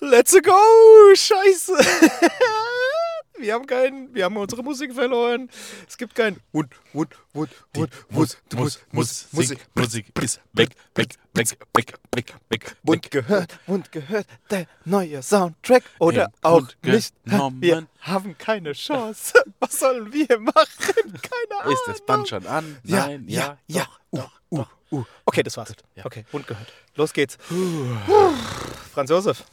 Let's go! Scheiße! Wir haben keinen, wir haben unsere Musik verloren. Es gibt keinen. Und, und, und, und, Mus, Mus, Mus, Musik, Musik ist weg, weg, weg, weg, weg, weg. Mund gehört, Mund gehört, der neue Soundtrack oder auch nicht. Wir haben keine Chance. Was sollen wir machen? Keine Ahnung. Ist das Band schon an? Ja, Nein, ja, ja. doch, Uh, uh, uh. Okay, das war's. Ja. Okay, Mund gehört. Los geht's. Franz Josef.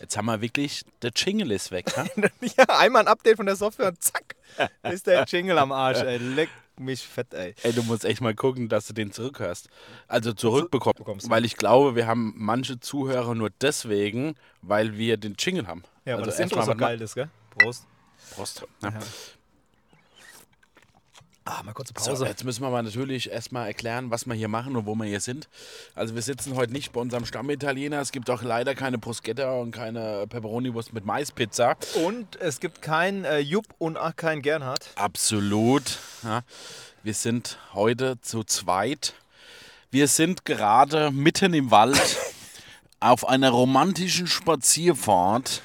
Jetzt haben wir wirklich, der Jingle ist weg, ha? Ja, einmal ein Update von der Software und zack, ist der Jingle am Arsch, ey. Leck mich fett, ey. Ey, du musst echt mal gucken, dass du den zurückhörst. Also zurückbekommst. bekommst. Weil ich glaube, wir haben manche Zuhörer nur deswegen, weil wir den Jingle haben. Ja, aber also das Intro so geil ist, gell? Prost. Prost. Ja. Ah, mal kurze So, Pause. jetzt müssen wir mal natürlich erstmal erklären, was wir hier machen und wo wir hier sind. Also wir sitzen heute nicht bei unserem Stammitaliener. Es gibt auch leider keine Bruschetta und keine Pepperoni-Wurst mit Maispizza. Und es gibt kein äh, Jupp und auch kein Gernhard. Absolut. Ja. Wir sind heute zu zweit. Wir sind gerade mitten im Wald auf einer romantischen Spazierfahrt.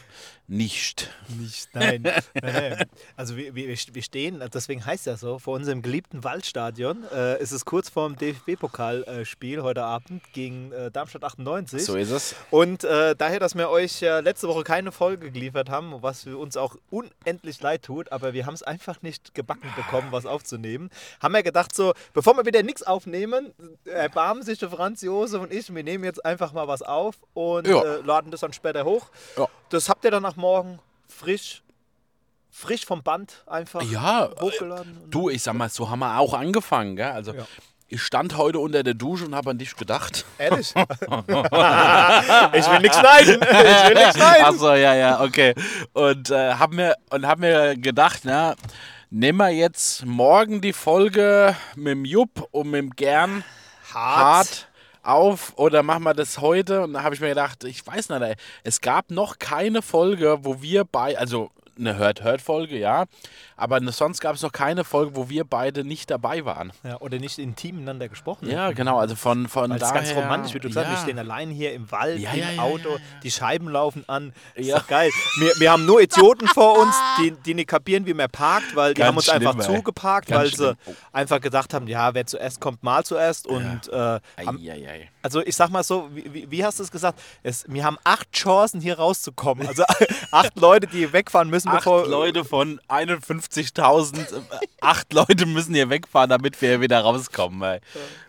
Nicht. Nicht, nein. nein. Also wir, wir, wir stehen, deswegen heißt ja so, vor unserem geliebten Waldstadion. Äh, es ist kurz vorm DFB-Pokalspiel heute Abend gegen äh, Darmstadt 98. So ist es. Und äh, daher, dass wir euch ja letzte Woche keine Folge geliefert haben, was wir uns auch unendlich leid tut, aber wir haben es einfach nicht gebacken bekommen, was aufzunehmen, haben wir gedacht so, bevor wir wieder nichts aufnehmen, erbarmen sich der Franz Josef und ich, wir nehmen jetzt einfach mal was auf und Ja. äh, laden das dann später hoch. Ja. Das habt ihr dann nach morgen frisch, frisch vom Band einfach Ja, äh, hochgeladen. Du, ich sag mal, so haben wir auch angefangen. Gell? Also Ja. ich stand heute unter der Dusche und habe an dich gedacht. Ehrlich? ich will nichts schneiden. Ich will nichts schneiden. Achso, ja, ja, okay. Und äh, hab mir und hab mir gedacht, na, nehmen wir jetzt morgen die Folge mit dem Jupp und mit dem Gern hart auf oder machen wir das heute? Und da habe ich mir gedacht, ich weiß nicht, es gab noch keine Folge, wo wir bei, also eine Hört-Hört-Folge, ja, aber sonst gab es noch keine Folge, wo wir beide nicht dabei waren. Ja, oder nicht intim miteinander gesprochen. Ja, genau, also von, von Weil es ist daher. ganz romantisch, wie du sagst, wir ja. stehen allein hier im Wald, Ja, im Auto, die Scheiben laufen an. Ist Ja. doch geil. Wir, wir haben nur Idioten vor uns, die, die nicht kapieren, wie man parkt, weil die Ganz haben uns schlimm, einfach ey. zugeparkt, Ganz weil schlimm. sie einfach gedacht haben, ja, wer zuerst kommt, mal zuerst. Und äh, haben, Eieiei. also ich sag mal so, wie, wie- wie hast du es gesagt? Es, wir haben acht Chancen, hier rauszukommen. Also acht Leute, die wegfahren müssen, Acht bevor. Leute von 51.000, äh, acht Leute müssen hier wegfahren, damit wir hier wieder rauskommen. Ey.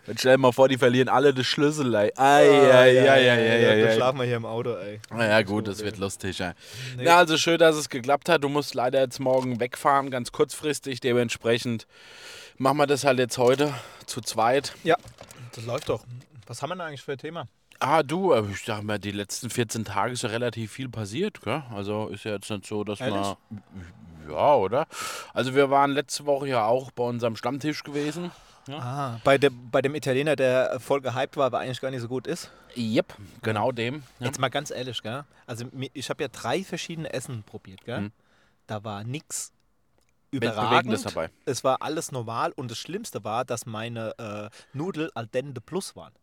Und stell dir mal vor, die verlieren alle den Schlüssel. Ey. Ei, Ah, ei, ja, ei, ja, ei, ja, ei, ja, Dann schlafen wir hier im Auto, ey. Na ja, gut, das wird lustig. Ey. Na, also schön, dass es geklappt hat. Du musst leider jetzt morgen wegfahren, ganz kurzfristig. Dementsprechend machen wir das halt jetzt heute zu zweit. Ja, das läuft doch. Was haben wir denn eigentlich für ein Thema? Ah, du, äh, ich sag mal, die letzten 14 Tage ist ja relativ viel passiert, gell? Also ist ja jetzt nicht so, dass Ehrlich? man. Ja, oder? Also wir waren letzte Woche ja auch bei unserem Stammtisch gewesen. Ah, bei, dem, bei dem Italiener, der voll gehypt war, aber eigentlich gar nicht so gut ist. Yep, genau dem. Ja. Jetzt mal ganz ehrlich, gell? Also ich habe ja drei verschiedene Essen probiert, gell? Mhm. Da war nichts Weltbewegendes überragend. dabei. Es war alles normal und das Schlimmste war, dass meine äh, Nudel al dente plus waren.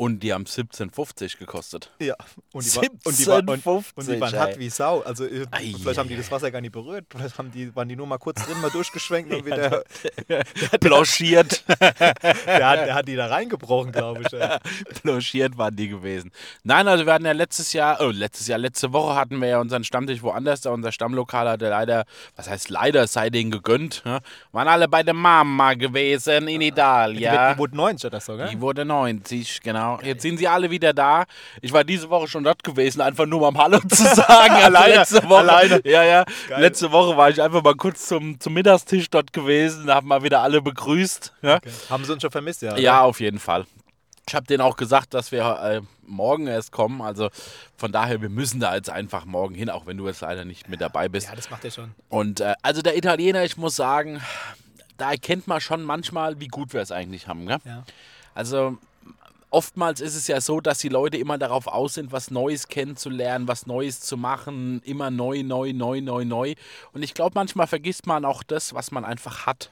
Und die haben 17,50 gekostet. Ja. Und die, war, und die, war, und, und die 17,50, waren hart wie Sau. Also äh, Ei, vielleicht haben die das Wasser gar nicht berührt. Vielleicht haben die, waren die nur mal kurz drin, mal durchgeschwenkt und wieder. Blanchiert. Der hat, der hat die da reingebrochen, glaube ich. Blanchiert waren die gewesen. Nein, also wir hatten ja letztes Jahr, oh, letztes Jahr, letzte Woche hatten wir ja unseren Stammtisch woanders. Da unser Stammlokal hatte leider, was heißt leider, sei denen gegönnt. Ja? Waren alle bei der Mama gewesen in Die, Italien. wird- die wurde 90 oder so, gell? Die wurde 90, genau. Jetzt sind sie alle wieder da. Ich war diese Woche schon dort gewesen, einfach nur mal um Hallo zu sagen. Alleine, letzte Woche, alleine. Ja, ja. Geil. Letzte Woche war ich einfach mal kurz zum, zum Mittagstisch dort gewesen, habe mal wieder alle begrüßt. Ja, Okay. Haben sie uns schon vermisst, ja? ja auf jeden Fall. Ich habe denen auch gesagt, dass wir äh, morgen erst kommen. Also von daher, wir müssen da jetzt einfach morgen hin, auch wenn du jetzt leider nicht mit dabei bist. Ja, das macht er schon. Und äh, also der Italiener, ich muss sagen, da erkennt man schon manchmal, wie gut wir es eigentlich haben. Gell? Ja. Also oftmals ist es ja so, dass die Leute immer darauf aus sind, was Neues kennenzulernen, was Neues zu machen, immer neu, neu, neu, neu, neu. Und ich glaube, manchmal vergisst man auch das, was man einfach hat.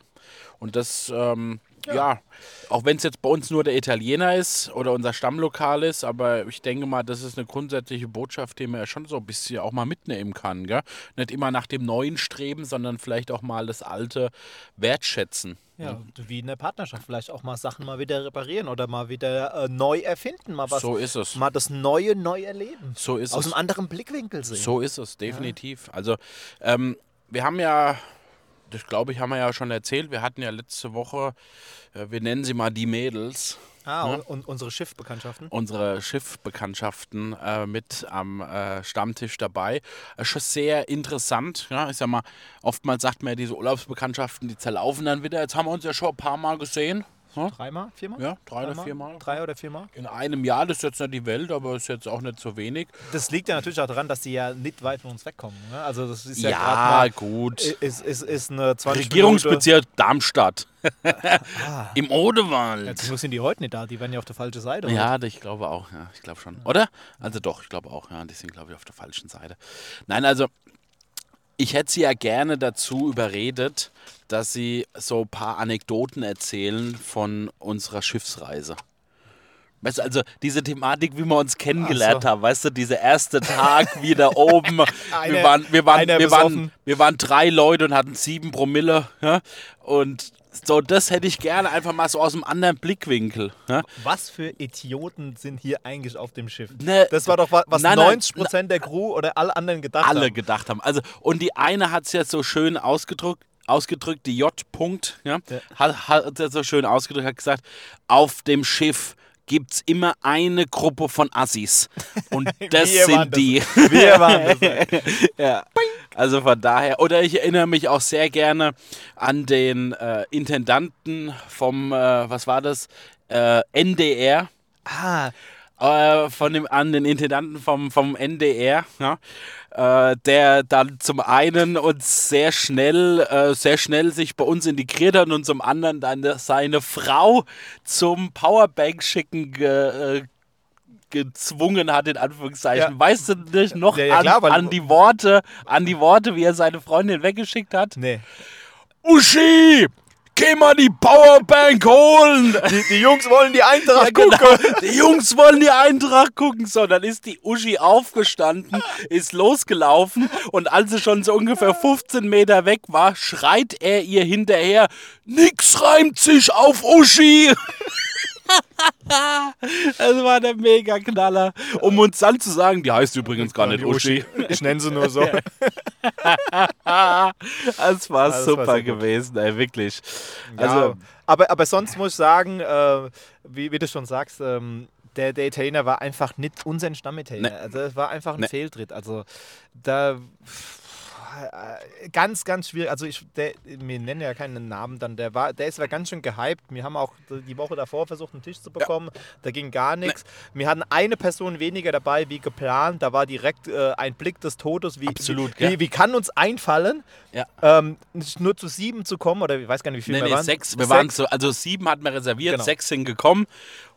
Und das ähm, ja, auch wenn es jetzt bei uns nur der Italiener ist oder unser Stammlokal ist, aber ich denke mal, das ist eine grundsätzliche Botschaft, die man ja schon so ein bisschen auch mal mitnehmen kann. Gell? Nicht immer nach dem Neuen streben, sondern vielleicht auch mal das Alte wertschätzen. Ja, wie in der Partnerschaft vielleicht auch mal Sachen mal wieder reparieren oder mal wieder äh, neu erfinden, mal was. So ist es. Mal das Neue neu erleben. So ist Aus es. einem anderen Blickwinkel sehen. So ist es, definitiv. Also, ähm, wir haben ja, das glaube ich, haben wir ja schon erzählt, wir hatten ja letzte Woche, äh, wir nennen sie mal die Mädels, Ah, und, und unsere Schiffbekanntschaften. unsere Schiffbekanntschaften äh, mit am äh, Stammtisch dabei. Äh, schon sehr interessant. Ja? Ich sag mal, oftmals sagt man ja, diese Urlaubsbekanntschaften, die zerlaufen dann wieder. Jetzt haben wir uns ja schon ein paar Mal gesehen. Ja, Dreimal? Viermal? ja drei oder viermal. Drei oder viermal? In einem Jahr, das ist jetzt nicht die Welt, aber ist jetzt auch nicht so wenig. Das liegt ja natürlich auch daran, dass die ja nicht weit von uns wegkommen. Ne? Also das ist ja, Ja, gerade mal, gut. ist, ist, ist eine 20 Regierungsbezirk Darmstadt. Ah. Im Odewald. Jetzt sind die heute nicht da, die werden ja auf der falschen Seite. Ja, ich glaube auch, ja, ich glaube schon. Oder? Also doch, ich glaube auch, ja, die sind, glaube ich, auf der falschen Seite. Nein, also ich hätte sie ja gerne dazu überredet, dass sie so ein paar Anekdoten erzählen von unserer Schiffsreise. Weißt du, also diese Thematik, wie wir uns kennengelernt so. haben, weißt du, dieser erste Tag wieder oben. Eine- wir, waren, wir, waren, wir, waren, wir waren drei Leute und hatten sieben Promille. Ja? Und so, das hätte ich gerne einfach mal so aus einem anderen Blickwinkel. Ja? Was für Idioten sind hier eigentlich auf dem Schiff? Ne, das war doch wa- was nein, nein, 90% der Crew oder alle anderen gedacht alle haben. gedacht haben. Also, und die eine hat es ja so schön ausgedrückt, ausgedrückt, die J. -Punkt, ja, Ja. hat, hat so schön ausgedrückt, hat gesagt, auf dem Schiff gibt es immer eine Gruppe von Assis. Und das sind das. die. Wir waren das. ja. Also von daher, oder ich erinnere mich auch sehr gerne an den äh, Intendanten vom, äh, was war das, äh, NDR Ah, äh, von dem, an den Intendanten vom, vom NDR, ja, äh, der dann zum einen uns sehr schnell, äh, sehr schnell sich bei uns integriert hat und zum anderen dann seine Frau zum Powerbank schicken ge, äh, gezwungen hat, in Anführungszeichen. Ja. Weißt du nicht noch Ja, ja, an, klar, weil- an die Worte, an die Worte, wie er seine Freundin weggeschickt hat? nee. Uschi! Geh mal die Powerbank holen! Die, die Jungs wollen die Eintracht Ja, genau. gucken. Die Jungs wollen die Eintracht gucken. So, dann ist die Uschi aufgestanden, ist losgelaufen und als sie schon so ungefähr 15 Meter weg war, schreit er ihr hinterher: Nix reimt sich auf Uschi! das war der Mega-Knaller. Um uns dann zu sagen, die heißt übrigens gar nicht Uschi. Ich nenne sie nur so. Das war das war super gut. gewesen, ey, wirklich. Also, Also, aber, aber sonst muss ich sagen, äh, wie, wie du schon sagst, ähm, der, der Italiener war einfach nicht unser Stammitaliener. Nee. Also es war einfach ein Nee. Fehltritt. Also da äh, ganz, ganz schwierig. Also ich, der, wir nennen ja keinen Namen dann. Der war, der ist war ganz schön gehypt. Wir haben auch die Woche davor versucht, einen Tisch zu bekommen. Da ging gar nichts. Wir hatten eine Person weniger dabei wie geplant. Da war direkt äh, ein Blick des Todes. Wie, Absolut, Wie, gell? wie, wie kann uns einfallen, ja. ähm, nur zu sieben zu kommen? Oder ich weiß gar nicht, wie viele Nee, wir nee, waren. sechs. Wir waren so, also sieben hatten wir reserviert, Genau. sechs sind gekommen.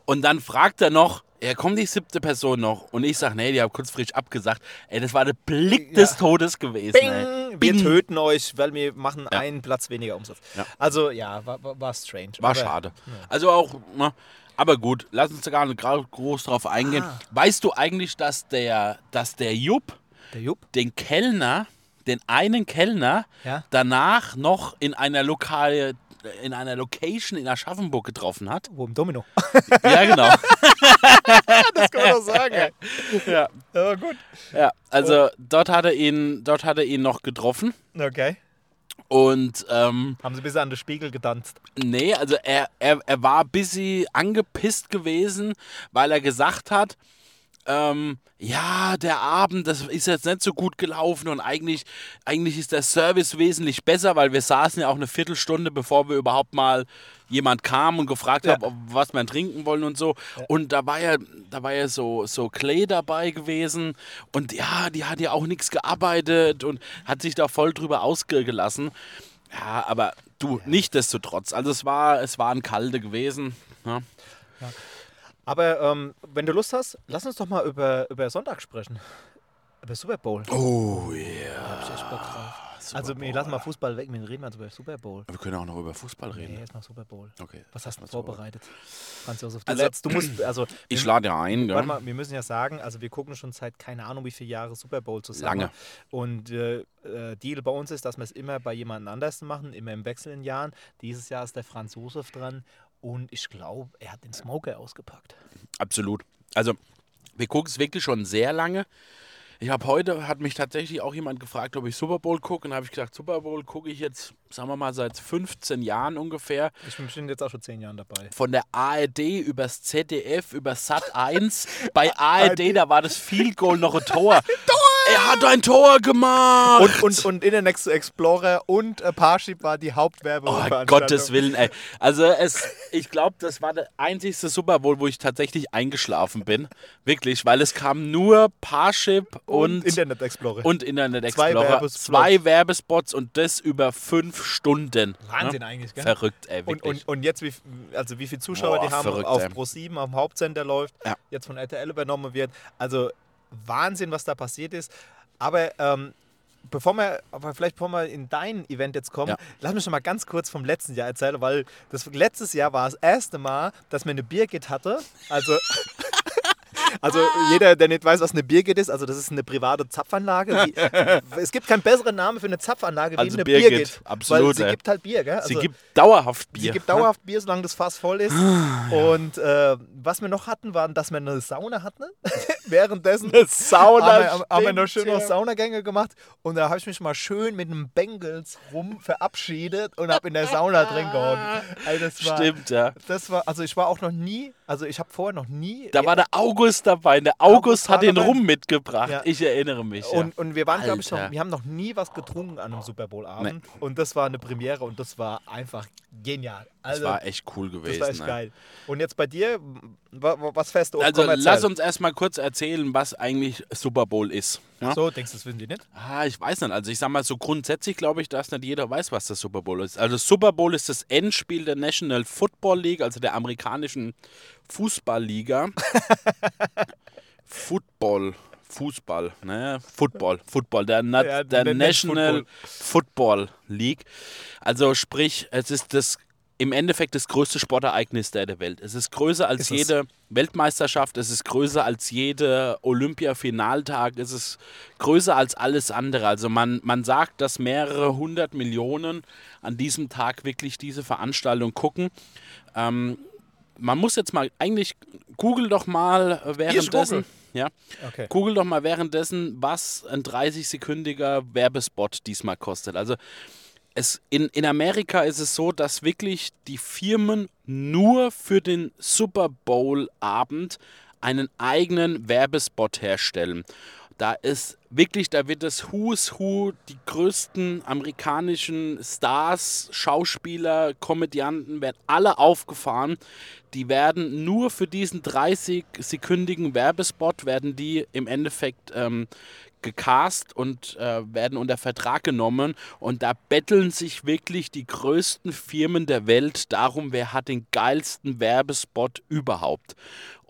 Und dann fragt er noch, ja, kommt die siebte Person noch? Und ich sage, nee, die haben kurzfristig abgesagt. Ey, das war der Blick des Todes gewesen. Ey. Bing, wir Bing. töten euch, weil wir machen Ja. einen Platz weniger Umsatz. Ja. Also ja, war, war, strange. War Aber- schade. Also auch, na, aber gut, lass uns da gar nicht groß drauf eingehen. Ah. Weißt du eigentlich, dass der, dass der Jupp Der Jupp? den Kellner, den einen Kellner, danach noch in einer lokale in einer Location in Aschaffenburg getroffen hat. Wo im Domino? Ja, genau. das kann man doch sagen. ey. ja. Ja, gut. Ja, also dort hat er ihn, dort hat er ihn noch getroffen Okay. und ähm, Haben sie bis an den Spiegel getanzt. nee, also er, er, er war ein bisschen angepisst gewesen, weil er gesagt hat, ähm, ja, der Abend, das ist jetzt nicht so gut gelaufen und eigentlich, eigentlich ist der Service wesentlich besser, weil wir saßen ja auch eine Viertelstunde, bevor wir überhaupt mal jemand kam und gefragt Ja. hat, was wir trinken wollen und so. Und da war ja, da war ja so, so Clay dabei gewesen und ja, die hat ja auch nichts gearbeitet und hat sich da voll drüber ausgelassen. Ja, aber du, nichtsdestotrotz, also es war, es war ein Kalte gewesen. Ja. Aber ähm, wenn du Lust hast, lass uns doch mal über, über Sonntag sprechen. Über Super Bowl. Oh ja. Da hab ich echt Bock drauf. Super also, wir lassen mal Fußball weg, wir reden also über Super Bowl. Wir können auch noch über Fußball reden. Nee, jetzt mal Super Bowl. Okay. Was hast du vorbereitet? Franz Josef, du, Also- lädst- du musst, also, Ich lade ja ein, Warte mal, wir müssen ja sagen, also wir gucken schon seit keine Ahnung wie viele Jahre Super Bowl zusammen. Lange. Und äh, äh, Deal bei uns ist, dass wir es immer bei jemand anders machen, immer im Wechsel in Jahren. Dieses Jahr ist der Franz Josef dran und ich glaube, er hat den Smoker ausgepackt. Absolut. Also, wir gucken es wirklich schon sehr lange. Ich habe heute, hat mich tatsächlich auch jemand gefragt, ob ich Super Bowl gucke. Und habe ich gesagt, Super Bowl gucke ich jetzt, sagen wir mal, seit 15 Jahren ungefähr. Ich bin bestimmt jetzt auch schon zehn Jahren dabei. Von der ARD übers ZDF, über Sat 1. Bei ARD, da war das Field Goal noch ein Tor. Er hat ein Tor gemacht! Und, und, und Internet Explorer und äh, Parship war die Oh, Hauptwerbeveranstaltung. Gottes Willen, ey. Also es, ich glaube, das war der einzigste Super Bowl, wo ich tatsächlich eingeschlafen bin. Wirklich, weil es kam nur Parship und, Und Internet Explorer. und Internet Zwei Explorer. Werbespots. Zwei Werbespots und das über fünf Stunden. Wahnsinn ne? eigentlich, gell? Verrückt, ey, Und, wirklich. und, und jetzt, wie, also wie viele Zuschauer Boah, die haben verrückt, auf ey. Pro7, auf dem Hauptsender läuft, Ja. jetzt von RTL übernommen wird. Also Wahnsinn, was da passiert ist. Aber ähm, bevor wir, aber vielleicht bevor wir in dein Event jetzt kommen, Ja. lass mich schon mal ganz kurz vom letzten Jahr erzählen, weil das letztes Jahr war das erste Mal, dass wir eine Birgit hatte. Also Also jeder, der nicht weiß, was eine Birgit ist, also das ist eine private Zapfanlage. Wie, es gibt keinen besseren Namen für eine Zapfanlage wie Also eine Birgit, Birgit. absolut, Weil sie ey. gibt halt Bier, gell? Sie Also gibt dauerhaft Bier. Sie gibt dauerhaft Bier, solange das Fass voll ist. Und äh, was wir noch hatten, waren, dass wir eine Sauna hatten. Währenddessen Eine Sauna haben wir, haben wir noch schön noch. Saunagänge gemacht. Und da habe ich mich mal schön mit einem Bengals rum verabschiedet und habe in der Sauna drin gehockt. Also Stimmt, ja. Das war, also ich war auch noch nie, also ich habe vorher noch nie. Da war der August dabei. Der August, August hat den dabei. Rum mitgebracht. Ja. Ich erinnere mich. Ja. Und, und wir waren, glaube ich, noch, wir haben noch nie was getrunken an einem Super Bowl-Abend. Und das war eine Premiere und das war einfach genial. das Also, war echt cool das gewesen. war echt ne? geil. Und jetzt bei dir, wa- wa- was fährst du? Also lass uns erstmal kurz erzählen, was eigentlich Super Bowl ist. Ja? So, denkst du, das wissen die nicht? Ah, ich weiß nicht. Also ich sag mal so grundsätzlich glaube ich, dass nicht jeder weiß, was das Super Bowl ist. Also Super Bowl ist das Endspiel der National Football League, also der amerikanischen Fußballliga. Football. Fußball, ne? Football, Football, der, Na Ja, der National Football League. Also sprich, es ist das im Endeffekt das größte Sportereignis der, Welt. Es ist größer als Ist es. jede Weltmeisterschaft, es ist größer als jede Olympia-Finaltag, es ist größer als alles andere. Also man, man sagt, dass mehrere hundert Millionen an diesem Tag wirklich diese Veranstaltung gucken. Ähm, man muss jetzt mal eigentlich google doch mal äh, währenddessen. Ja, Okay. google doch mal währenddessen, was ein 30-sekündiger Werbespot diesmal kostet. Also es, in, in Amerika ist es so, dass wirklich die Firmen nur für den Super Bowl-Abend einen eigenen Werbespot herstellen. Da ist wirklich, da wird das Who's Who, die größten amerikanischen Stars, Schauspieler, Komödianten, werden alle aufgefahren. Die werden nur für diesen 30-sekündigen Werbespot, werden die im Endeffekt ähm, gecast und äh, werden unter Vertrag genommen. Und da betteln sich wirklich die größten Firmen der Welt darum, wer hat den geilsten Werbespot überhaupt.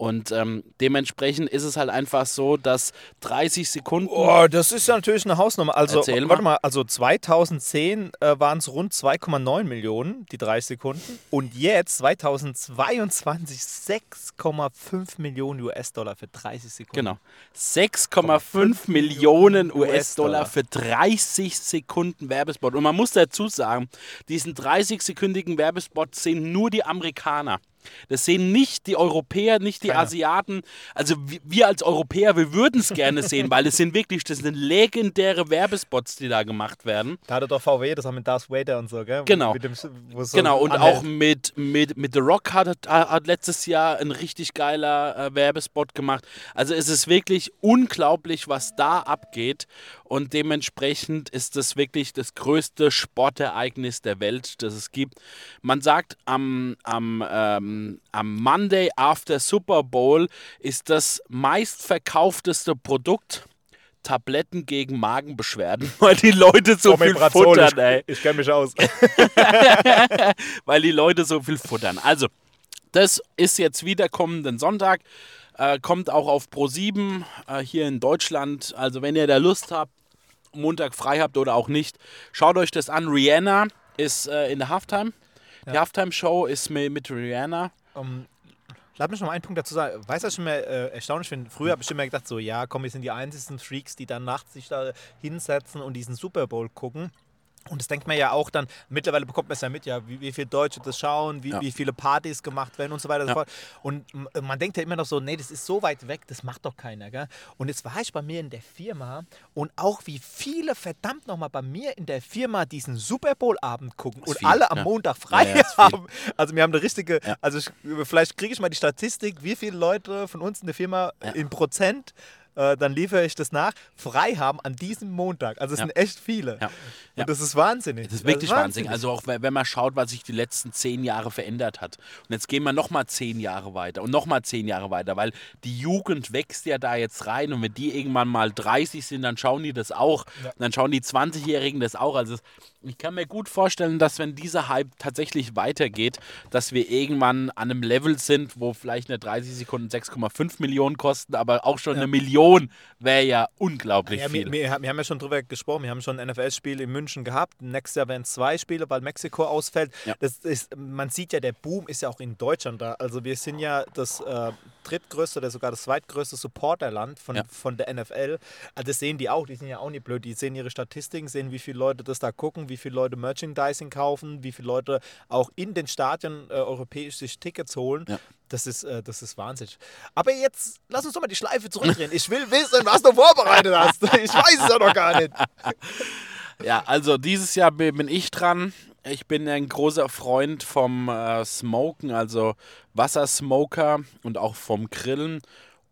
Und ähm, dementsprechend ist es halt einfach so, dass 30 Sekunden. Oh, das ist ja natürlich eine Hausnummer. Also, Erzähl warte mal. mal, also 2010 äh, waren es rund 2,9 Millionen, die 30 Sekunden. Und jetzt, 2022, 6,5 Millionen US-Dollar für 30 Sekunden. Genau. 6,5 Millionen US-Dollar US-Dollar. für 30 Sekunden Werbespot. Und man muss dazu sagen, diesen 30-sekündigen Werbespot sehen nur die Amerikaner. Das sehen nicht die Europäer, nicht die Keiner. Asiaten. Also wir, als Europäer, wir würden es gerne sehen, weil es sind wirklich, das sind legendäre Werbespots, die da gemacht werden. Da hatte doch VW das auch mit Darth Vader und so, gell? Genau. Dem, so Genau, und anhält. auch mit, mit, mit The Rock hat, hat letztes Jahr ein richtig geiler äh, Werbespot gemacht. Also es ist wirklich unglaublich, was da abgeht. Und dementsprechend ist das wirklich das größte Sportereignis der Welt, das es gibt. Man sagt, am, am, ähm, am Monday after Super Bowl ist das meistverkaufteste Produkt Tabletten gegen Magenbeschwerden, weil die Leute so viel futtern, ey ich, ich kenne mich aus. weil die Leute so viel futtern. Also, das ist jetzt wieder kommenden Sonntag. Äh, kommt auch auf Pro7 äh, hier in Deutschland. Also wenn ihr da Lust habt, Montag frei habt oder auch nicht, schaut euch das an. Rihanna ist äh, in der Halftime. Die Halftime-Show ist mit, mit Rihanna. Um, Lass mich noch mal einen Punkt dazu sagen. Weißt du, was ich mir äh, erstaunlich finde? Früher habe ich immer gedacht, so, ja, komm, wir sind die einzigen Freaks, die dann nachts sich da hinsetzen und diesen Super Bowl gucken. Und das denkt man ja auch dann, mittlerweile bekommt man es ja mit, ja, wie, wie viele Deutsche das schauen, wie, Ja. wie viele Partys gemacht werden und so weiter und so fort. Und man denkt ja immer noch so, nee, das ist so weit weg, das macht doch keiner. Gell? Und jetzt war ich bei mir in der Firma und auch wie viele verdammt nochmal bei mir in der Firma diesen Super Bowl-Abend gucken und viel, alle am ja. Montag frei Ja, haben. Also wir haben eine richtige, also ich, vielleicht kriege ich mal die Statistik, wie viele Leute von uns in der Firma in Prozent, äh, dann liefere ich das nach, frei haben an diesem Montag. Also es Ja. sind echt viele. Ja. Ja. Und das ist wahnsinnig. Das ist wirklich Wahnsinn. wahnsinnig. Also auch wenn man schaut, was sich die letzten zehn Jahre verändert hat. Und jetzt gehen wir nochmal zehn Jahre weiter und nochmal zehn Jahre weiter, weil die Jugend wächst ja da jetzt rein und wenn die irgendwann mal 30 sind, dann schauen die das auch. Und dann schauen die 20-Jährigen das auch. Also es- ich kann mir gut vorstellen, dass wenn dieser Hype tatsächlich weitergeht, dass wir irgendwann an einem Level sind, wo vielleicht eine 30 Sekunden 6,5 Millionen kosten, aber auch schon eine Million wäre ja unglaublich Ja, viel. wir, wir, wir haben ja schon drüber gesprochen. Wir haben schon ein NFL-Spiel in München gehabt. Nächstes Jahr werden zwei Spiele, weil Mexiko ausfällt. Ja. Das ist, man sieht ja, der Boom ist ja auch in Deutschland da. Also wir sind ja das äh, drittgrößte oder sogar das zweitgrößte Supporterland von, Ja. von der NFL. Also das sehen die auch. Die sind ja auch nicht blöd. Die sehen ihre Statistiken, sehen, wie viele Leute das da gucken, wie viele Leute Merchandising kaufen, wie viele Leute auch in den Stadien äh, europäisch sich Tickets holen. Ja. Das ist, äh, das ist wahnsinnig. Aber jetzt lass uns doch mal die Schleife zurückdrehen. Ich will wissen, was du vorbereitet hast. Ich weiß es ja noch gar nicht. Ja, also dieses Jahr bi- bin ich dran. Ich bin ein großer Freund vom äh, Smoken, also Wassersmoker und auch vom Grillen.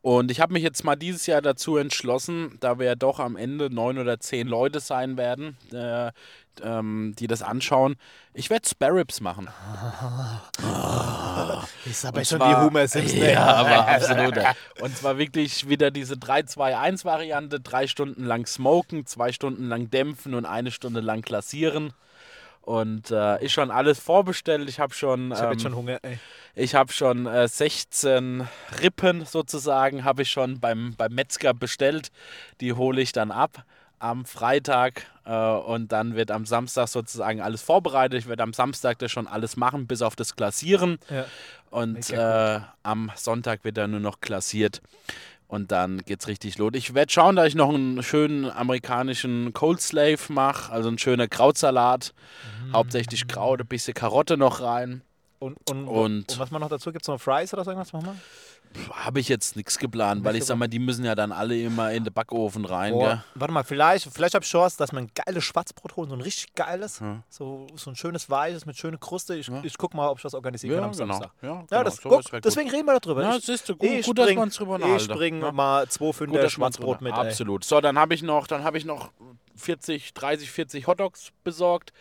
Und ich habe mich jetzt mal dieses Jahr dazu entschlossen, da wir ja doch am Ende neun oder zehn Leute sein werden, äh, ähm, die das anschauen. Ich werde Sparrows machen. Ist aber Und schon zwar- wie Homer Simpson. Ja, aber absolut. Und zwar wirklich wieder diese 3-2-1-Variante. Drei Stunden lang smoken, zwei Stunden lang dämpfen und eine Stunde lang klassieren. Und äh, ist schon alles vorbestellt. Ich habe schon, Ich habe ähm, jetzt schon Hunger. Ey. ich habe schon äh, 16 Rippen sozusagen, habe ich schon beim, beim Metzger bestellt. Die hole ich dann ab am Freitag äh, und dann wird am Samstag sozusagen alles vorbereitet. Ich werde am Samstag das schon alles machen, bis auf das Klassieren. Ja. Und äh, am Sonntag wird dann nur noch klassiert. Und dann geht's richtig los. Ich werde schauen, dass ich noch einen schönen amerikanischen Cold Slave mache, also ein schöner Krautsalat. Mm. Hauptsächlich Kraut, ein bisschen Karotte noch rein. Und, und, Und- und was man noch dazu gibt, es noch Fries oder so irgendwas machen wir? Habe ich jetzt nichts geplant, weil ich sag mal, die müssen ja dann alle immer in den Backofen rein. Gell? warte mal, vielleicht, vielleicht habe ich Chance, dass man ein geiles Schwarzbrot holen, so ein richtig geiles, so, so ein schönes weiches mit schöner Kruste. Ich, ich guck mal, ob ich das organisieren kann Ja, am genau. Samstag. Ja, Ja, genau. das, Sowas guck, deswegen reden wir darüber. Ja, Ich- siehst du, gut, ich gut, dass wir uns drüber Ich bringe Ja. mal zwei dass man Schwarzbrot mit. Ey. Absolut. So, dann habe ich noch, dann habe ich noch 40, 30, 40 Hotdogs besorgt.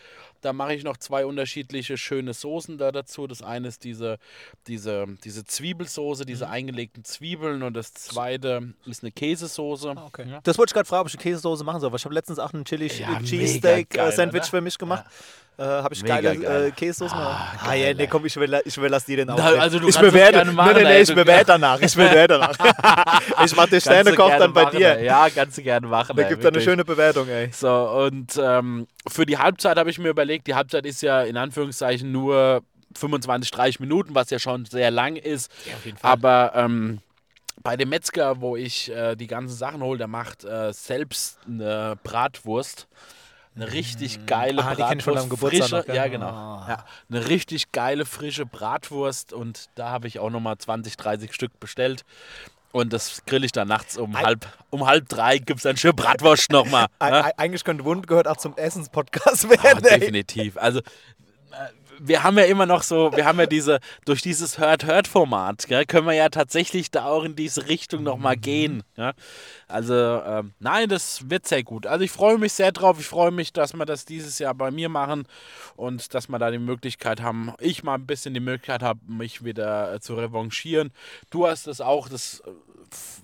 Da mache ich noch zwei unterschiedliche schöne Soßen da dazu. Das eine ist diese, diese, diese Zwiebelsoße, diese Mhm. eingelegten Zwiebeln und das zweite ist eine Käsesoße. Ah, Okay. Ja. Das wollte ich gerade fragen, ob ich eine Käsesoße machen soll. weil Ich habe letztens auch ein Chili Ja, mega Cheesesteak geil, äh, Sandwich oder? für mich gemacht. Äh, habe ich Mega geile geil. äh, Käsesoße Ah. Ah, geil, ja, nee, komm, ich will, ich will lass die denn auch. Na, also du ich bewerte. gerne machen, nee, nee, nee, ich bewerte danach. Ich bewerte danach. ich mache den Sternekoch dann bei machen, dir. ey. Ja, kannst du gerne machen. Da gibt es eine schöne Bewertung, ey. So, und ähm, für die Halbzeit habe ich mir überlegt, die Halbzeit ist ja in Anführungszeichen nur 25, 30 Minuten, was ja schon sehr lang ist. auf jeden Fall. Aber ähm, bei dem Metzger, wo ich äh, die ganzen Sachen hole, der macht äh, selbst eine Bratwurst. Eine richtig geile Ah, Bratwurst. frische, noch, ja, genau. Ah. Ja, eine richtig geile, frische Bratwurst. Und da habe ich auch nochmal 20, 30 Stück bestellt. Und das grill ich dann nachts um halb, um halb drei gibt es dann schön Bratwurst nochmal. Ei- ne? ei- Eigentlich könnte Wund gehört auch zum Essenspodcast Ah, werden, ey. definitiv. Also wir haben ja immer noch so, wir haben ja diese, durch dieses Hört-Hört-Format, gell, können wir ja tatsächlich da auch in diese Richtung nochmal gehen. Ja? Also, ähm, nein, das wird sehr gut. Also ich freue mich sehr drauf. Ich freue mich, dass wir das dieses Jahr bei mir machen und dass wir da die Möglichkeit haben, ich mal ein bisschen die Möglichkeit habe, mich wieder äh, zu revanchieren. Du hast es auch das, äh,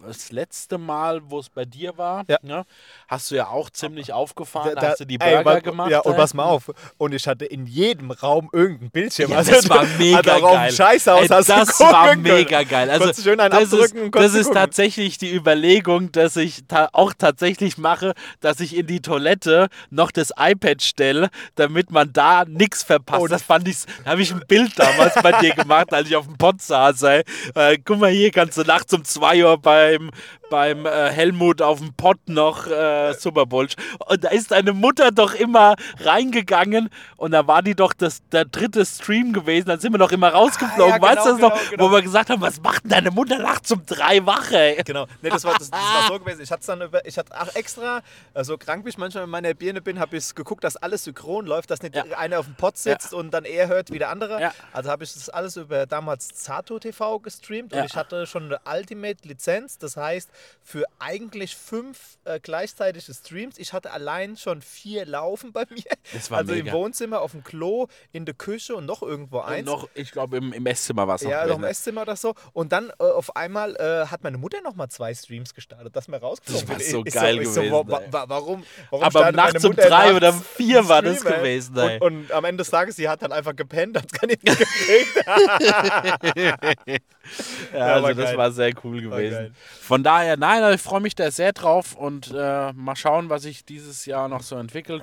das letzte Mal, wo es bei dir war, Ja. ne, hast du ja auch ziemlich aufgefahren. Da, Da- hast du die ey, Burger wa- gemacht. Ja, und ey. pass mal auf. Und ich hatte in jedem Raum irgendein Bildschirm. Ja, das war mega also geil. dem Scheißhaus Ey, das war können. mega geil. Also schön einen das ist, das ist gucken. tatsächlich die Überlegung, dass ich ta auch tatsächlich mache, dass ich in die Toilette noch das iPad stelle, damit man da nichts verpasst. Oh, das fand ich, da habe ich ein Bild damals bei dir gemacht, als ich auf dem Pott saß. Ey. Äh, guck mal hier, kannst du nachts um 2 Uhr beim, beim äh, Helmut auf dem Pott noch äh, Super Bowl. Und da ist deine Mutter doch immer reingegangen und da war die doch das, der dritte Stream gewesen. Dann sind wir doch immer rausgeflogen. Ah, ja, weißt du genau, das noch? genau, genau. Wo wir gesagt haben, was macht denn deine Mutter nachts um drei wach, ey? Genau, nee, das war, das, das war so gewesen. Ich hatte dann über, ich hatte auch extra, so krank wie ich manchmal in meiner Birne bin, habe ich geguckt, dass alles synchron läuft, dass nicht Ja. einer auf dem Pott sitzt und dann er hört wie der andere. Ja. Also habe ich das alles über damals Zato TV gestreamt und Ja. ich hatte schon eine Ultimate-Lizenz, das heißt für eigentlich fünf äh, gleichzeitige Streams. Ich hatte allein schon vier laufen bei mir. Also mega. im Wohnzimmer, auf dem Klo, in der Küche und noch irgendwo Und eins. noch, ich glaube, im, im Esszimmer war es. Ja, noch im Esszimmer oder so. Und dann äh, auf einmal äh, hat meine Mutter noch mal zwei Streams gestartet, dass mir rausgeflogen Das war so Ich geil ich gewesen, wa- wa- wa- warum, warum Aber nachts um drei oder nachts vier war das Stream, gewesen. Und, und am Ende des Tages, sie hat dann einfach gepennt, hat gar nicht gekriegt. Ja, Ja, also das geil. war sehr cool gewesen. Von daher, nein, also ich freue mich da sehr drauf und äh, mal schauen, was sich dieses Jahr noch so entwickelt.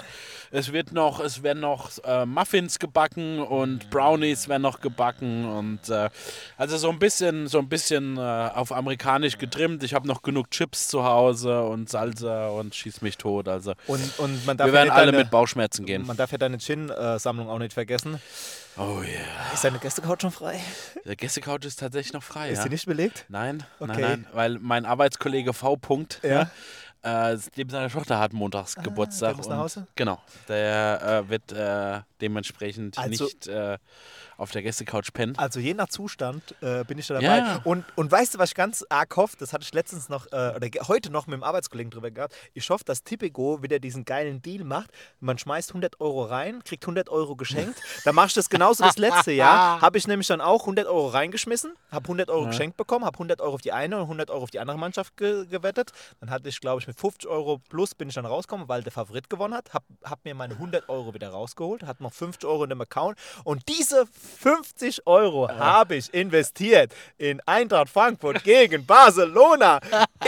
Es wird noch, es werden noch äh, Muffins gebacken und Brownies werden noch gebacken und äh, also so ein bisschen, so ein bisschen äh, auf amerikanisch getrimmt. Ich habe noch genug Chips zu Hause und Salsa und schieß mich tot. Also Und, und man darf wir ja werden nicht alle deine, mit Bauchschmerzen gehen. Man darf ja deine Gin-Sammlung auch nicht vergessen. Oh yeah. Ist deine Gästecouch schon frei? Der Gästecouch ist tatsächlich noch frei. Ist ja. die nicht belegt? Nein, nein, Okay. nein, weil mein Arbeitskollege V. -Punkt, Ja. Äh, seine Tochter hat montags Geburtstag. der muss nach und- Hause? Genau, der äh, wird äh, dementsprechend Also- nicht äh, auf der Gästecouch pennen. Also je nach Zustand äh, bin ich da dabei. Ja. Und, und weißt du, was ich ganz arg hoffe? Das hatte ich letztens noch, äh, oder heute noch mit dem Arbeitskollegen drüber gehabt. Ich hoffe, dass Tipico wieder diesen geilen Deal macht. Man schmeißt 100 Euro rein, kriegt 100 Euro geschenkt. Dann mache ich das genauso das letzte Jahr. Habe ich nämlich dann auch 100 Euro reingeschmissen, habe 100 Euro geschenkt bekommen, habe 100 Euro auf die eine und 100 Euro auf die andere Mannschaft ge gewettet. Dann hatte ich, glaube ich, mit 50 Euro plus bin ich dann rausgekommen, weil der Favorit gewonnen hat. Habe hab mir meine 100 Euro wieder rausgeholt, hatte noch 50 Euro in dem Account. Und diese 50 Euro habe ich investiert in Eintracht Frankfurt gegen Barcelona.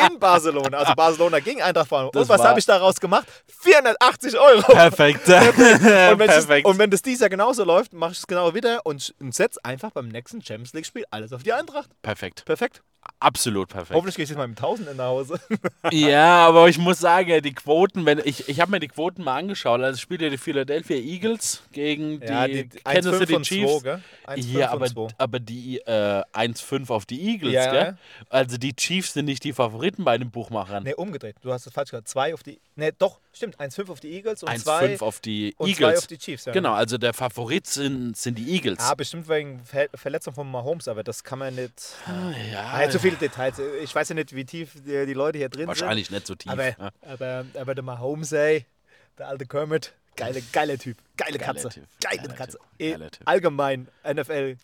In Barcelona. Also Barcelona gegen Eintracht Frankfurt. Das und was habe ich daraus gemacht? 480 Euro. Perfekt. Und wenn, Perfekt. und wenn das dieses Jahr genauso läuft, mache ich es genau wieder und, und setze einfach beim nächsten Champions League-Spiel alles auf die Eintracht. perfekt. Perfekt. Absolut perfekt. Hoffentlich gehe ich jetzt mal mit 1000 nach Hause. Ja, aber ich muss sagen, ja, die Quoten, wenn ich, ich habe mir die Quoten mal angeschaut. Also spielt ja die Philadelphia Eagles gegen die, Kansas 1,5 City und Chiefs. 2, gell? 1,5 Ja, aber, und 2. aber die äh, 1,5 auf die Eagles, Ja, gell? ja. Also die Chiefs sind nicht die Favoriten bei den Buchmachern. Nee, umgedreht. Du hast es falsch gesagt. 2 auf die. Nee, doch, stimmt. 1,5 auf die Eagles und 2 1,5 auf die und zwei Eagles. auf die Chiefs. Ja. Genau, also der Favorit sind, sind die Eagles. Ah, bestimmt wegen Ver Verletzung von Mahomes, aber das kann man nicht. ja, Ah, zu viele Details. Ich weiß ja nicht, wie tief die, die Leute hier drin wahrscheinlich nicht so tief. sind. Aber, ja. aber, aber der Mahomes, ey, der alte Kermit, geile, geiler Typ. Geile Geiler Katze. Typ, Geile geiler Katze. Typ, Eh, geiler Typ. Allgemein, NFL.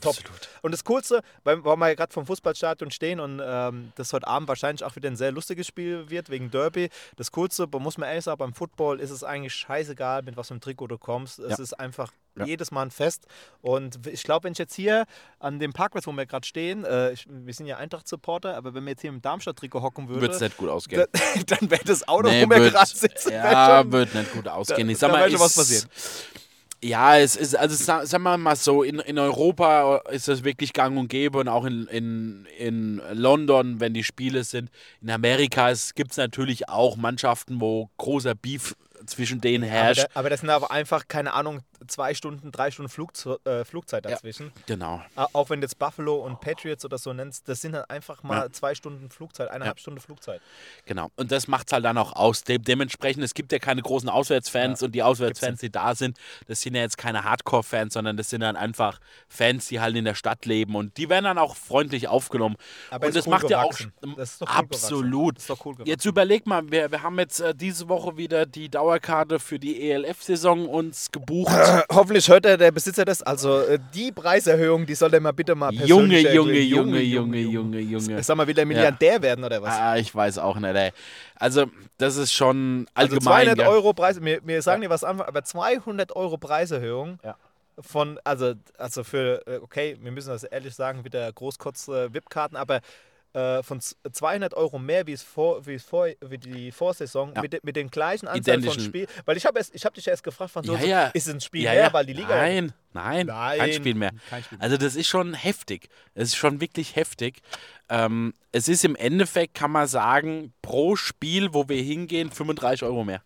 Top. Absolut. Und das Coolste, weil, weil wir ja gerade vom Fußballstadion stehen und ähm, das heute Abend wahrscheinlich auch wieder ein sehr lustiges Spiel wird wegen Derby. Das Coolste, muss man ehrlich sagen, beim Football ist es eigentlich scheißegal, mit was für einem Trikot du kommst. Es Ja. ist einfach Ja. jedes Mal ein Fest. Und ich glaube, wenn ich jetzt hier an dem Parkplatz, wo wir gerade stehen, äh, ich, wir sind ja Eintracht-Supporter, aber wenn wir jetzt hier im Darmstadt-Trikot hocken Wird es würden, nicht gut ausgehen. dann, dann wäre das Auto, Nee, wo wir gerade sitzen, ja, wird nicht gut ausgehen. Ich da sag mal, schon was ist- passieren. Ja, es ist, also sa- sagen wir mal so, in, in Europa ist das wirklich gang und gäbe und auch in, in, in London, wenn die Spiele sind. In Amerika gibt es natürlich auch Mannschaften, wo großer Beef zwischen denen aber, herrscht. da, aber das sind aber einfach, keine Ahnung, zwei Stunden, drei Stunden Flugze äh, Flugzeit Ja. dazwischen. Genau. Au- Auch wenn du jetzt Buffalo und Patriots oder so nennst, das sind dann einfach mal Ja. zwei Stunden Flugzeit, eineinhalb Stunden Flugzeit. Genau. Und das macht es halt dann auch aus. De dementsprechend, es gibt ja keine großen Auswärtsfans und die Auswärtsfans, die da sind, das sind ja jetzt keine Hardcore-Fans, sondern das sind dann einfach Fans, die halt in der Stadt leben und die werden dann auch freundlich aufgenommen. Aber und das cool macht ja auch. Das ist doch cool absolut. cool. Jetzt überleg mal, wir, wir haben jetzt äh, diese Woche wieder die Dauerkarte für die ELF-Saison uns gebucht. Hoffentlich hört der, der Besitzer das. Also äh, die Preiserhöhung, die soll der mal bitte mal persönlich Junge. Junge, Junge, Junge, Junge, Junge. Sag mal, will der Milliardär werden oder was? Ah, ich weiß auch nicht, ey. Also, das ist schon also allgemein. 200 gell? Euro Preis, wir, wir sagen dir was an, aber 200 Euro Preiserhöhung, Ja. von, also, also für, äh, okay, wir müssen das ehrlich sagen, wieder großkotze VIP-Karten, aber äh, von 200 Euro mehr wie es vor, wie es vor, wie die Vorsaison Ja. mit, mit den gleichen Anzahl von Identischen. Spielen. Weil ich habe ich hab dich erst gefragt, von so, Ja, ja. ist es ein Spiel Ja, mehr, ja. weil die Liga. Nein, nein, Nein, kein Spiel mehr. kein Spiel mehr. Also das ist schon heftig. Es ist schon wirklich heftig. Ähm, es ist im Endeffekt, kann man sagen, pro Spiel, wo wir hingehen, 35 Euro mehr.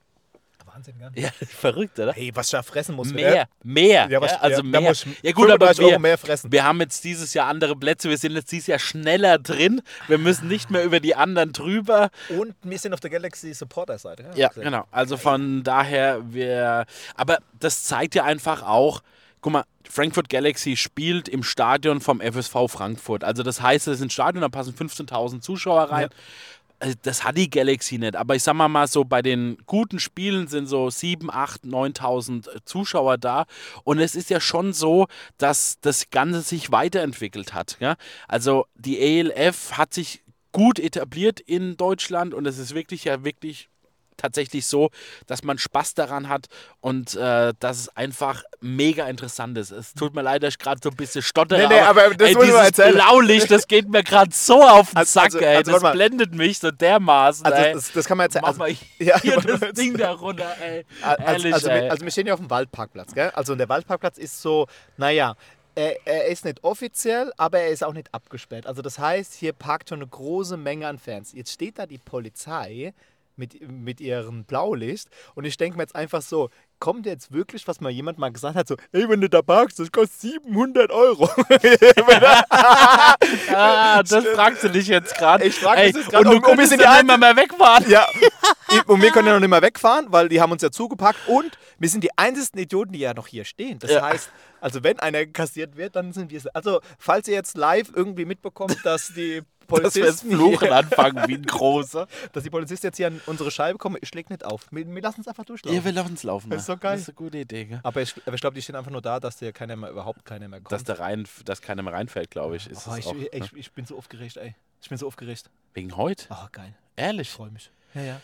Wahnsinn, gell? Ja, verrückt, oder? Hey, was ich da fressen muss. Mehr, mehr. Ja, was, ja, also ja, mehr. ich Ja gut, aber 35 Euro wir, mehr fressen. wir haben jetzt dieses Jahr andere Plätze. Wir sind jetzt dieses Jahr schneller drin. Wir müssen nicht mehr über die anderen drüber. Und wir sind auf der Galaxy Supporter-Seite. Ja, gesehen. genau. Also von daher, wir. Aber das zeigt ja einfach auch, guck mal, Frankfurt Galaxy spielt im Stadion vom FSV Frankfurt. Also das heißt, es ist ein Stadion, da passen 15.000 Zuschauer rein. Äh, Das hat die Galaxy nicht. Aber ich sag mal, mal so, bei den guten Spielen sind so 7, 8, 9.000 Zuschauer da. Und es ist ja schon so, dass das Ganze sich weiterentwickelt hat. Ja? Also die ELF hat sich gut etabliert in Deutschland und es ist wirklich ja wirklich tatsächlich so, dass man Spaß daran hat und äh, dass es einfach mega interessant ist. Es tut mir leid, dass ich gerade so ein bisschen stottere. Nee, nee, aber das ey, dieses erzählen. Blaulicht, das geht mir gerade so auf den Also- Sack, also- ey. also das blendet mich so dermaßen, Also, das, das kann man erzählen. Mach Also, mal ja, hier mal das. Ding da runter, ey. also, Ehrlich, also, ey. wir, also wir stehen ja auf dem Waldparkplatz, gell? Also der Waldparkplatz ist so, naja, er, er ist nicht offiziell, aber er ist auch nicht abgesperrt. Also das heißt, hier parkt schon eine große Menge an Fans. Jetzt steht da die Polizei mit, mit ihrem Blaulicht und ich denke mir jetzt einfach so, kommt jetzt wirklich, was mal jemand mal gesagt hat, so, ey, wenn du da parkst, das kostet 700 Euro. ah, das fragst du dich jetzt gerade. Ich frag Ey, mich jetzt grad, Und du die dann immer mehr wegfahren. Ja, und wir können ja noch nicht mehr wegfahren, weil die haben uns ja zugepackt und wir sind die einzigen Idioten, die ja noch hier stehen. Das Ja. heißt, also wenn einer kassiert wird, dann sind wir es. Also, falls ihr jetzt live irgendwie mitbekommt, dass die Dass wir Polizisten, Fluchen anfangen wie ein großer. dass die Polizisten jetzt hier an unsere Scheibe kommen, ich leg nicht auf. Wir, wir lassen es einfach durchlaufen. Ja, wir lassen es laufen. Das ist ne? doch geil. Das ist eine gute Idee, gell? aber ich, aber ich glaube, die stehen einfach nur da, dass dir keiner mehr, überhaupt keiner mehr kommt. Dass, da rein, dass keiner mehr reinfällt, glaube ich. Ist oh, ich, auch, ne? ich, ich bin so aufgeregt, ey. Ich bin so aufgeregt. Wegen heute? Oh, geil. Ehrlich? Ich freue mich. Ja, ja.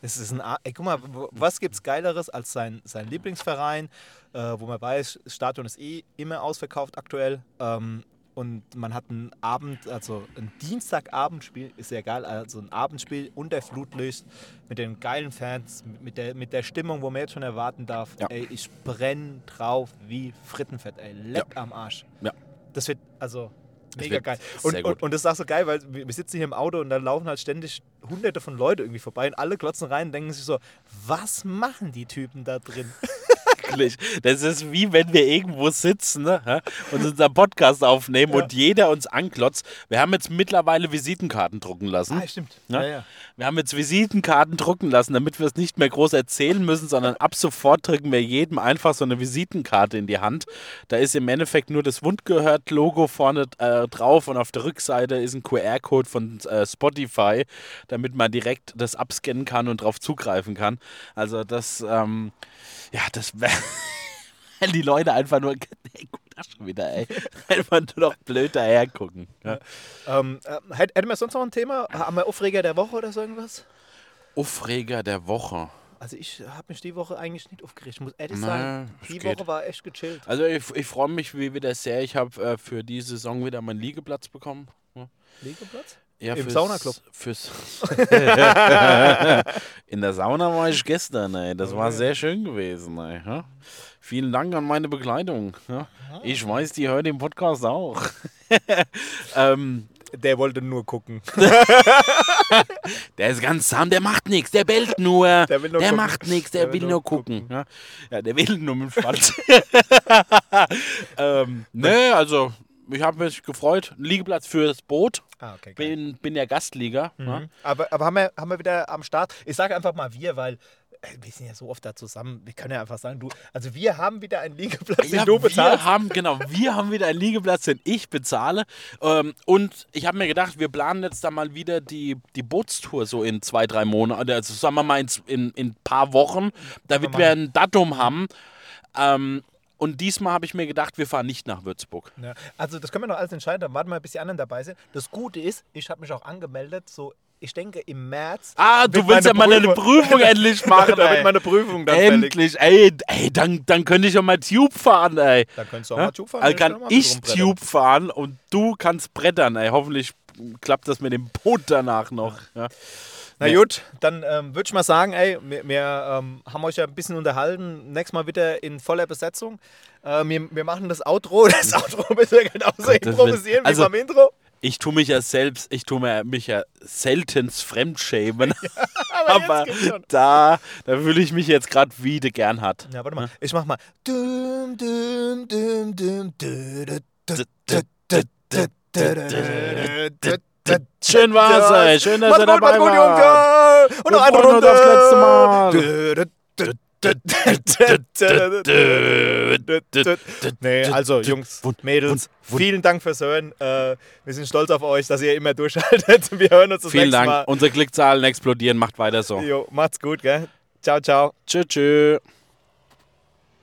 Es ist ein, A- ey, guck mal, was gibt's Geileres als sein, sein Lieblingsverein, äh, wo man weiß, das Stadion ist eh immer ausverkauft aktuell. Ähm, und man hat einen Abend, also ein Dienstagabendspiel, ist ja geil, also ein Abendspiel unter Flutlicht mit den geilen Fans, mit der, mit der Stimmung, wo man jetzt schon erwarten darf. Ja. Ey, ich brenne drauf wie Frittenfett, ey, leck am Arsch. Ja. Das wird, also, mega geil. Und, und, und das ist auch so geil, weil wir wir sitzen hier im Auto und da laufen halt ständig hunderte von Leuten irgendwie vorbei und alle klotzen rein und denken sich so, was machen die Typen da drin? Wirklich. Das ist wie wenn wir irgendwo sitzen ne, und unseren Podcast aufnehmen Ja. und jeder uns anklotzt. Wir haben jetzt mittlerweile Visitenkarten drucken lassen. Ah, stimmt. Ja? Ja, ja. Wir haben jetzt Visitenkarten drucken lassen, damit wir es nicht mehr groß erzählen müssen, sondern ab sofort drücken wir jedem einfach so eine Visitenkarte in die Hand. Da ist im Endeffekt nur das Wundgehört-Logo vorne äh, drauf und auf der Rückseite ist ein QR-Code von äh, Spotify, damit man direkt das abscannen kann und drauf zugreifen kann. Also das, ähm, ja, das wäre... Wenn die Leute einfach nur, ey, guck da schon wieder, ey. Einfach nur noch blöd daher gucken. Ja. Ähm, äh, hätt- hätten wir sonst noch ein Thema? Haben wir Aufreger der Woche oder so irgendwas? Aufreger der Woche. Also ich habe mich die Woche eigentlich nicht aufgeregt. Ich muss ehrlich Na, sagen, die geht. Woche war echt gechillt. Also ich, ich freue mich wie wieder sehr. Ich habe äh, für die Saison wieder meinen Liegeplatz bekommen. Ja. Liegeplatz? Ja, Im fürs- Saunaclub? Fürs In der Sauna war ich gestern, ey. Das war sehr schön gewesen, ey. Ja? Vielen Dank an meine Begleitung. Ja? Ich weiß, die hört den Podcast auch. ähm, Der wollte nur gucken. der ist ganz zahm, der macht nichts, der bellt nur. Der, Der will nur gucken. macht nichts, der, Der will, will nur nur gucken. Ja? der will nur mit dem Schwanz. ähm, ne, also ich habe mich gefreut. Liegeplatz für das Boot. Ah, okay. Bin, bin ja Gastlieger. Ja? Mhm. Aber, aber haben, wir, haben wir wieder am Start, ich sage einfach mal wir, weil äh, wir sind ja so oft da zusammen, wir können ja einfach sagen, du, also wir haben wieder einen Liegeplatz, Ja, den du bezahlst. wir haben, genau, wir haben wieder einen Liegeplatz, den ich bezahle. Ähm, und ich habe mir gedacht, wir planen jetzt da mal wieder die, die Bootstour so in zwei, drei Monaten, also sagen wir mal in in, in ein paar Wochen, damit wir wir ein Datum haben. Ähm, und diesmal habe ich mir gedacht, wir fahren nicht nach Würzburg. Ja, also das können wir noch alles entscheiden, dann warten wir, bis die anderen dabei sind. Das Gute ist, ich habe mich auch angemeldet, so ich denke im März. Ah, du willst ja mal eine Prüfung endlich machen, da wird ey. meine Prüfung dann. Endlich, ey, ey dann, dann könnte ich ja mal Tube fahren, ey. Da könntest du auch Ja? mal Tube fahren. Also wenn kann da mal ich. Tube fahren und du kannst brettern, ey. Hoffentlich klappt das mit dem Boot danach noch. Ja. Na gut, dann ähm, würde ich mal sagen, ey, wir, wir ähm, haben euch ja ein bisschen unterhalten. Nächstes Mal wieder in voller Besetzung. Äh, wir, wir machen das Outro. Das Outro müssen wir genauso Gottes improvisieren Willen. Also- wie beim Intro. Ich tue mich ja selbst, ich tue mich ja seltenst fremdschämen. Aber, Aber schon. da, da fühle ich mich jetzt gerade wie der gern hat. Ja, warte mal. Ich mach mal. Dum, dum, dum, Schön war's euch. Schön, dass ihr dabei wart. Und noch eine Runde. Das letzte Mal. nee, also Jungs, Mädels, vielen Dank fürs Hören. Äh, wir sind stolz auf euch, dass ihr immer durchhaltet. Wir hören uns das vielen nächste Dank. Mal. Unsere Klickzahlen explodieren. Macht weiter so. Jo, macht's gut, gell? Ciao, ciao. Tschüss, tschüss.